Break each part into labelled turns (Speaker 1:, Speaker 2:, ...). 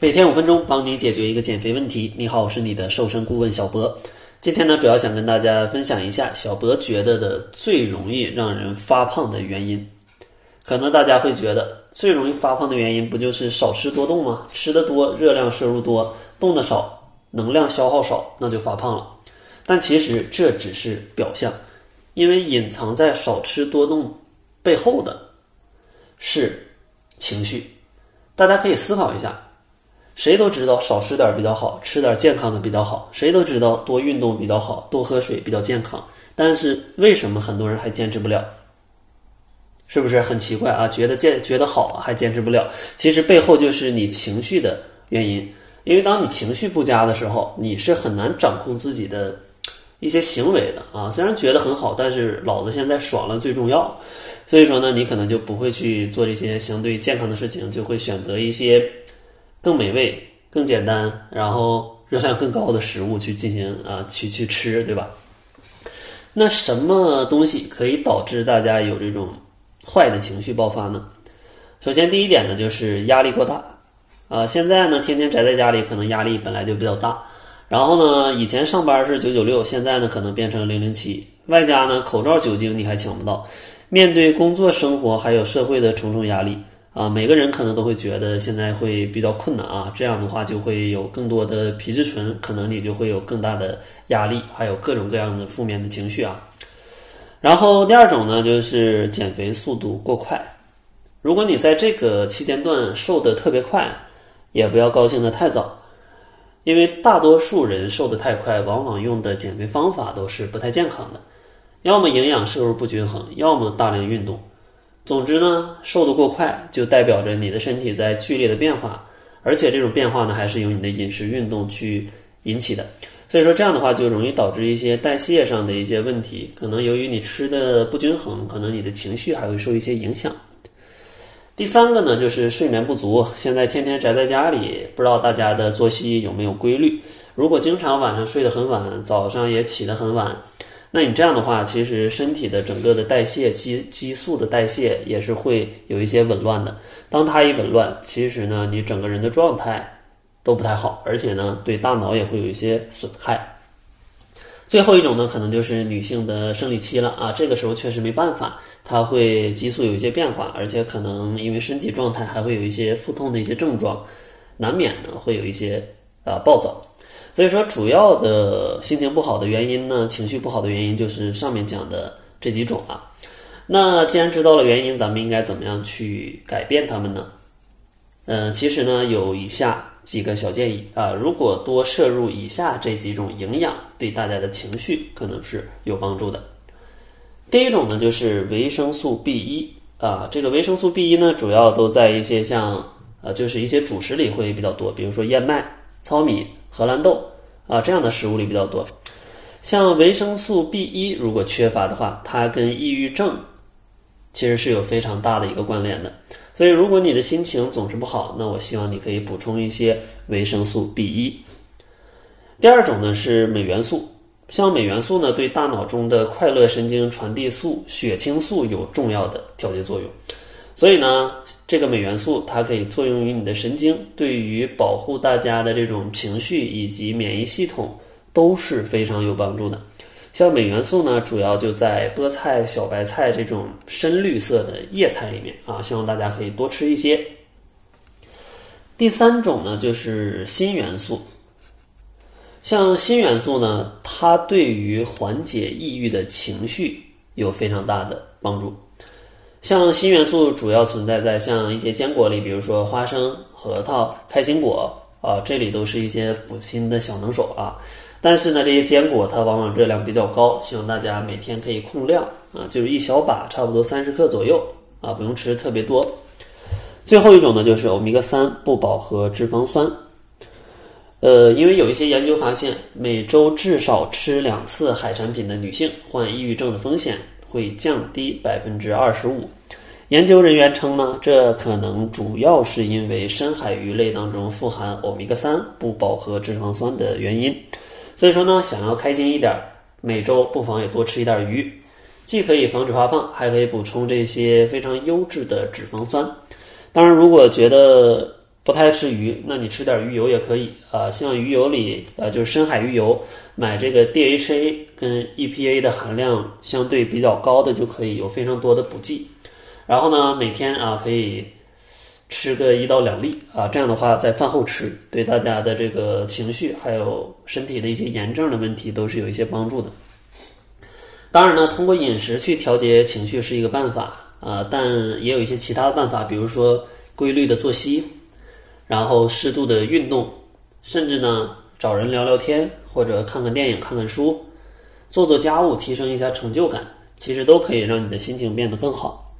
Speaker 1: 每天五分钟，帮你解决一个减肥问题。你好，我是你的瘦身顾问小博。今天呢，主要想跟大家分享一下小博觉得的最容易让人发胖的原因。可能大家会觉得最容易发胖的原因不就是少吃多动吗？吃的多，热量摄入多，动的少，能量消耗少，那就发胖了。但其实这只是表象，因为隐藏在少吃多动背后的是情绪。大家可以思考一下。谁都知道少吃点比较好，吃点健康的比较好。谁都知道多运动比较好，多喝水比较健康。但是为什么很多人还坚持不了？是不是很奇怪啊？觉得健觉得好还坚持不了？其实背后就是你情绪的原因。因为当你情绪不佳的时候，你是很难掌控自己的一些行为的啊。虽然觉得很好，但是老子现在爽了最重要。所以说呢，你可能就不会去做这些相对健康的事情，就会选择一些。更美味、更简单，然后热量更高的食物去进行啊，去去吃，对吧？那什么东西可以导致大家有这种坏的情绪爆发呢？首先，第一点呢，就是压力过大啊。现在呢，天天宅在家里，可能压力本来就比较大。然后呢，以前上班是九九六，现在呢，可能变成零零七，外加呢，口罩、酒精你还抢不到。面对工作、生活还有社会的重重压力。啊，每个人可能都会觉得现在会比较困难啊，这样的话就会有更多的皮质醇，可能你就会有更大的压力，还有各种各样的负面的情绪啊。然后第二种呢，就是减肥速度过快。如果你在这个期间段瘦的特别快，也不要高兴的太早，因为大多数人瘦的太快，往往用的减肥方法都是不太健康的，要么营养摄入不均衡，要么大量运动。总之呢，瘦得过快就代表着你的身体在剧烈的变化，而且这种变化呢，还是由你的饮食运动去引起的。所以说这样的话就容易导致一些代谢上的一些问题，可能由于你吃的不均衡，可能你的情绪还会受一些影响。第三个呢，就是睡眠不足。现在天天宅在家里，不知道大家的作息有没有规律？如果经常晚上睡得很晚，早上也起得很晚。那你这样的话，其实身体的整个的代谢激激素的代谢也是会有一些紊乱的。当它一紊乱，其实呢，你整个人的状态都不太好，而且呢，对大脑也会有一些损害。最后一种呢，可能就是女性的生理期了啊，这个时候确实没办法，它会激素有一些变化，而且可能因为身体状态还会有一些腹痛的一些症状，难免呢会有一些啊暴躁。所以说，主要的心情不好的原因呢，情绪不好的原因就是上面讲的这几种啊。那既然知道了原因，咱们应该怎么样去改变它们呢？嗯，其实呢，有以下几个小建议啊。如果多摄入以下这几种营养，对大家的情绪可能是有帮助的。第一种呢，就是维生素 B 一啊。这个维生素 B 一呢，主要都在一些像呃，就是一些主食里会比较多，比如说燕麦、糙米。荷兰豆啊，这样的食物里比较多。像维生素 B 一如果缺乏的话，它跟抑郁症其实是有非常大的一个关联的。所以，如果你的心情总是不好，那我希望你可以补充一些维生素 B 一。第二种呢是镁元素，像镁元素呢对大脑中的快乐神经传递素血清素有重要的调节作用。所以呢，这个镁元素它可以作用于你的神经，对于保护大家的这种情绪以及免疫系统都是非常有帮助的。像镁元素呢，主要就在菠菜、小白菜这种深绿色的叶菜里面啊，希望大家可以多吃一些。第三种呢，就是锌元素。像锌元素呢，它对于缓解抑郁的情绪有非常大的帮助。像锌元素主要存在在像一些坚果里，比如说花生、核桃、开心果啊，这里都是一些补锌的小能手啊。但是呢，这些坚果它往往热量比较高，希望大家每天可以控量啊，就是一小把，差不多三十克左右啊，不用吃特别多。最后一种呢，就是欧米伽三不饱和脂肪酸。呃，因为有一些研究发现，每周至少吃两次海产品的女性，患抑郁症的风险。会降低百分之二十五。研究人员称呢，这可能主要是因为深海鱼类当中富含欧米伽三不饱和脂肪酸的原因。所以说呢，想要开心一点，每周不妨也多吃一点鱼，既可以防止发胖，还可以补充这些非常优质的脂肪酸。当然，如果觉得不太爱吃鱼，那你吃点鱼油也可以啊。像鱼油里啊，就是深海鱼油，买这个 DHA 跟 EPA 的含量相对比较高的就可以，有非常多的补剂。然后呢，每天啊可以吃个一到两粒啊，这样的话在饭后吃，对大家的这个情绪还有身体的一些炎症的问题都是有一些帮助的。当然呢，通过饮食去调节情绪是一个办法啊，但也有一些其他的办法，比如说规律的作息，然后适度的运动，甚至呢找人聊聊天，或者看看电影、看看书，做做家务，提升一下成就感，其实都可以让你的心情变得更好。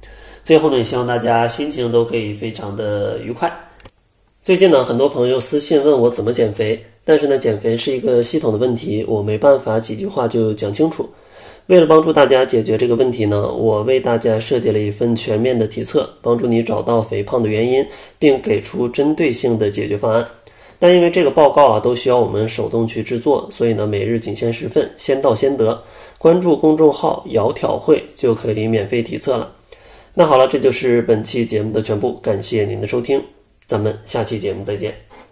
Speaker 1: 最后呢，也希望大家心情都可以非常的愉快。最近呢，很多朋友私信问我怎么减肥，但是呢，减肥是一个系统的问题，我没办法几句话就讲清楚。为了帮助大家解决这个问题呢，我为大家设计了一份全面的体测，帮助你找到肥胖的原因，并给出针对性的解决方案。但因为这个报告啊都需要我们手动去制作，所以呢每日仅限十份，先到先得。关注公众号“窈窕会”就可以免费体测了。那好了，这就是本期节目的全部，感谢您的收听，咱们下期节目再见。